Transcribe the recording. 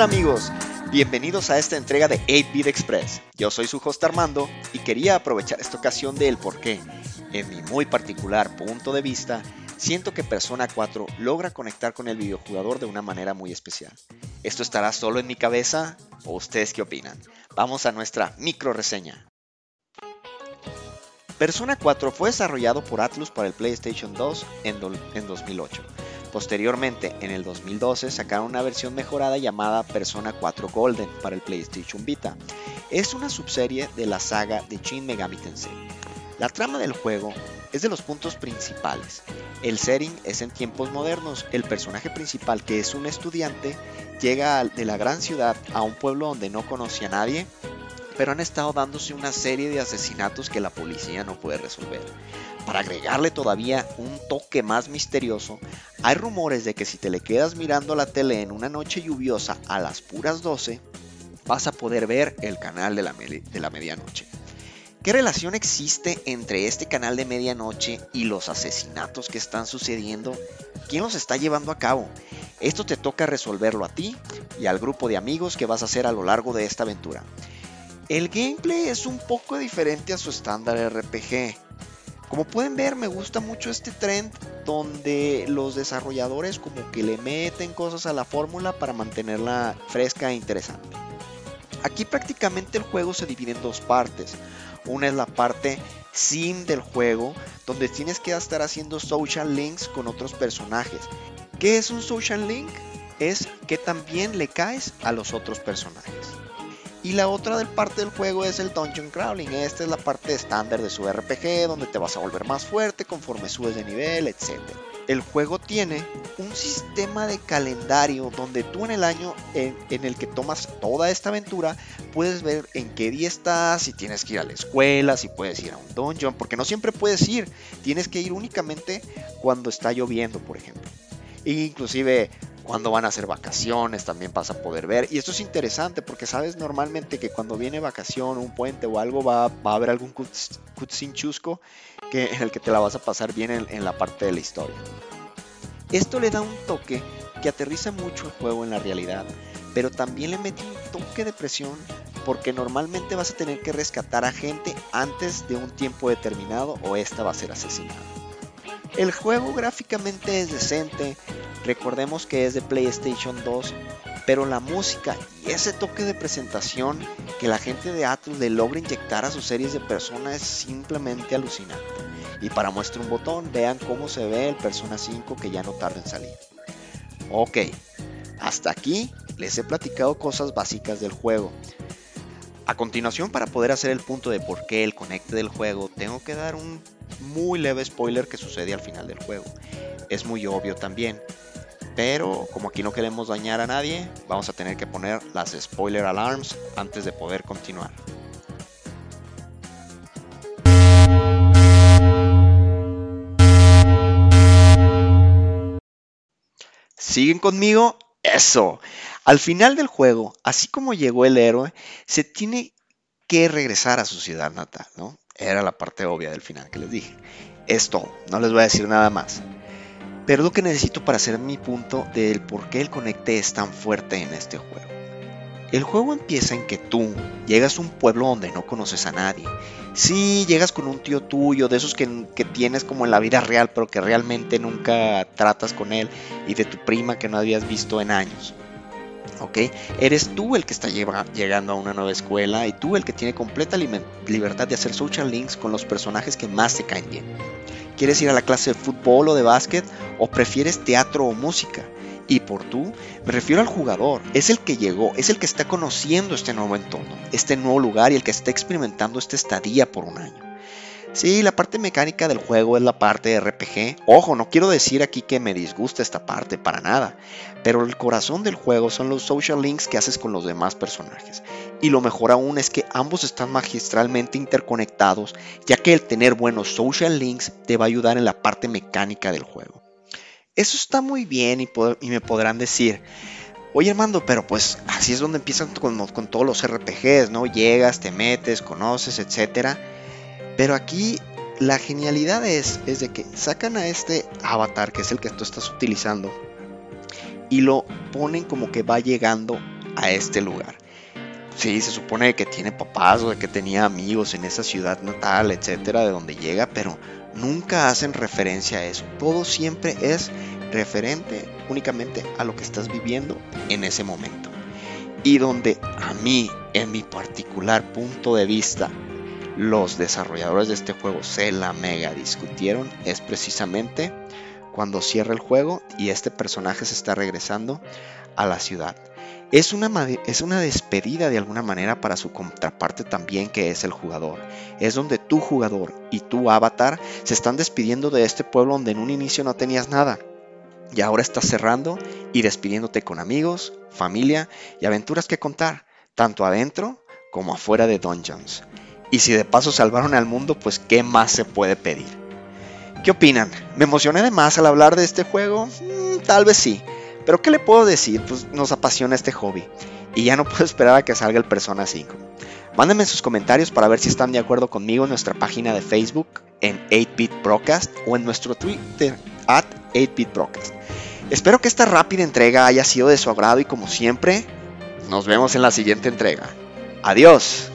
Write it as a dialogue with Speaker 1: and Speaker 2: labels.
Speaker 1: Hola amigos, bienvenidos a esta entrega de 8-Bit Express. Yo soy su host Armando y quería aprovechar esta ocasión de el porqué. En mi muy particular punto de vista, siento que Persona 4 logra conectar con el videojugador de una manera muy especial. ¿Esto estará solo en mi cabeza o ustedes qué opinan? Vamos a nuestra micro reseña. Persona 4 fue desarrollado por Atlus para el PlayStation 2 en, en 2008 Posteriormente, en el 2012, sacaron una versión mejorada llamada Persona 4 Golden para el PlayStation Vita. Es una subserie de la saga de Shin Megami Tensei. La trama del juego es de los puntos principales. El setting es en tiempos modernos. El personaje principal, que es un estudiante, llega de la gran ciudad a un pueblo donde no conoce a nadie, pero han estado dándose una serie de asesinatos que la policía no puede resolver. Para agregarle todavía un toque más misterioso, hay rumores de que si te le quedas mirando la tele en una noche lluviosa a las puras 12, vas a poder ver el canal de la, de la medianoche. ¿Qué relación existe entre este canal de medianoche y los asesinatos que están sucediendo? ¿Quién los está llevando a cabo? Esto te toca resolverlo a ti y al grupo de amigos que vas a hacer a lo largo de esta aventura. El gameplay es un poco diferente a su estándar RPG. Como pueden ver, me gusta mucho este trend donde los desarrolladores como que le meten cosas a la fórmula para mantenerla fresca e interesante. Aquí prácticamente el juego se divide en dos partes. Una es la parte sim del juego, donde tienes que estar haciendo social links con otros personajes. ¿Qué es un social link? Es que también le caes a los otros personajes. Y la otra del parte del juego es el Dungeon Crawling. Esta es la parte estándar de su RPG, donde te vas a volver más fuerte conforme subes de nivel, etc. El juego tiene un sistema de calendario donde tú en el año en, el que tomas toda esta aventura puedes ver en qué día estás, si tienes que ir a la escuela, si puedes ir a un dungeon, porque no siempre puedes ir, tienes que ir únicamente cuando está lloviendo, por ejemplo. E inclusive cuando van a hacer vacaciones también vas a poder ver. Y esto es interesante porque sabes normalmente que cuando viene vacación, un puente o algo, va, a haber algún cutscene chusco que, en el que te la vas a pasar bien en, la parte de la historia. Esto le da un toque que aterriza mucho el juego en la realidad, pero también le mete un toque de presión porque normalmente vas a tener que rescatar a gente antes de un tiempo determinado o esta va a ser asesinada. El juego gráficamente es decente, Recordemos que es de PlayStation 2, pero la música y ese toque de presentación que la gente de Atlus le logra inyectar a sus series de Persona es simplemente alucinante. Y para muestra un botón, vean cómo se ve el Persona 5 que ya no tarda en salir. Ok, hasta aquí les he platicado cosas básicas del juego. A continuación, para poder hacer el punto de por qué el conecte del juego, tengo que dar un muy leve spoiler que sucede al final del juego. Es muy obvio también, pero como aquí no queremos dañar a nadie, vamos a tener que poner las spoiler alarms antes de poder continuar. ¿Siguen conmigo? Eso. Al final del juego, así como llegó el héroe, se tiene que regresar a su ciudad natal, ¿no? Era la parte obvia del final que les dije. Es todo, no les voy a decir nada más. Pero lo que necesito para hacer mi punto del por qué el conecte es tan fuerte en este juego. El juego empieza en que tú llegas a un pueblo donde no conoces a nadie. Sí, llegas con un tío tuyo, de esos que, tienes como en la vida real, pero que realmente nunca tratas con él, y de tu prima que no habías visto en años. ¿Ok? Eres tú el que está llegando a una nueva escuela y tú el que tiene completa libertad de hacer social links con los personajes que más te caen bien. ¿Quieres ir a la clase de fútbol o de básquet o prefieres teatro o música? Y por tú, me refiero al jugador. Es el que llegó, es el que está conociendo este nuevo entorno, este nuevo lugar y el que está experimentando esta estadía por un año. Sí, la parte mecánica del juego es la parte de RPG. Ojo, no quiero decir aquí que me disgusta esta parte, para nada. Pero el corazón del juego son los social links que haces con los demás personajes. Y lo mejor aún es que ambos están magistralmente interconectados, ya que el tener buenos social links te va a ayudar en la parte mecánica del juego. Eso está muy bien y, me podrán decir, Oye Armando, pero pues así es donde empiezan con, con, todos los RPGs, ¿no? Llegas, te metes, conoces, etcétera. Pero aquí la genialidad es, es de que sacan a este avatar, que es el que tú estás utilizando, y lo ponen como que va llegando a este lugar. Sí, se supone que tiene papás o que tenía amigos en esa ciudad natal, etcétera, de donde llega, pero nunca hacen referencia a eso. Todo siempre es referente únicamente a lo que estás viviendo en ese momento. Y donde a mí, en mi particular punto de vista, los desarrolladores de este juego se la mega discutieron es precisamente cuando cierra el juego y este personaje se está regresando a la ciudad. Es una, es una despedida de alguna manera para su contraparte también que es el jugador. Es donde tu jugador y tu avatar se están despidiendo de este pueblo donde en un inicio no tenías nada. Y ahora estás cerrando y despidiéndote con amigos, familia y aventuras que contar, tanto adentro como afuera de Dungeons. Y si de paso salvaron al mundo, pues ¿qué más se puede pedir? ¿Qué opinan? ¿Me emocioné de más al hablar de este juego? Mm, tal vez sí. Pero ¿qué le puedo decir? Pues nos apasiona este hobby. Y ya no puedo esperar a que salga el Persona 5. Mándenme sus comentarios para ver si están de acuerdo conmigo en nuestra página de Facebook, en 8-Bit Broadcast o en nuestro Twitter, at 8-Bit Broadcast. Espero que esta rápida entrega haya sido de su agrado y como siempre, nos vemos en la siguiente entrega. Adiós.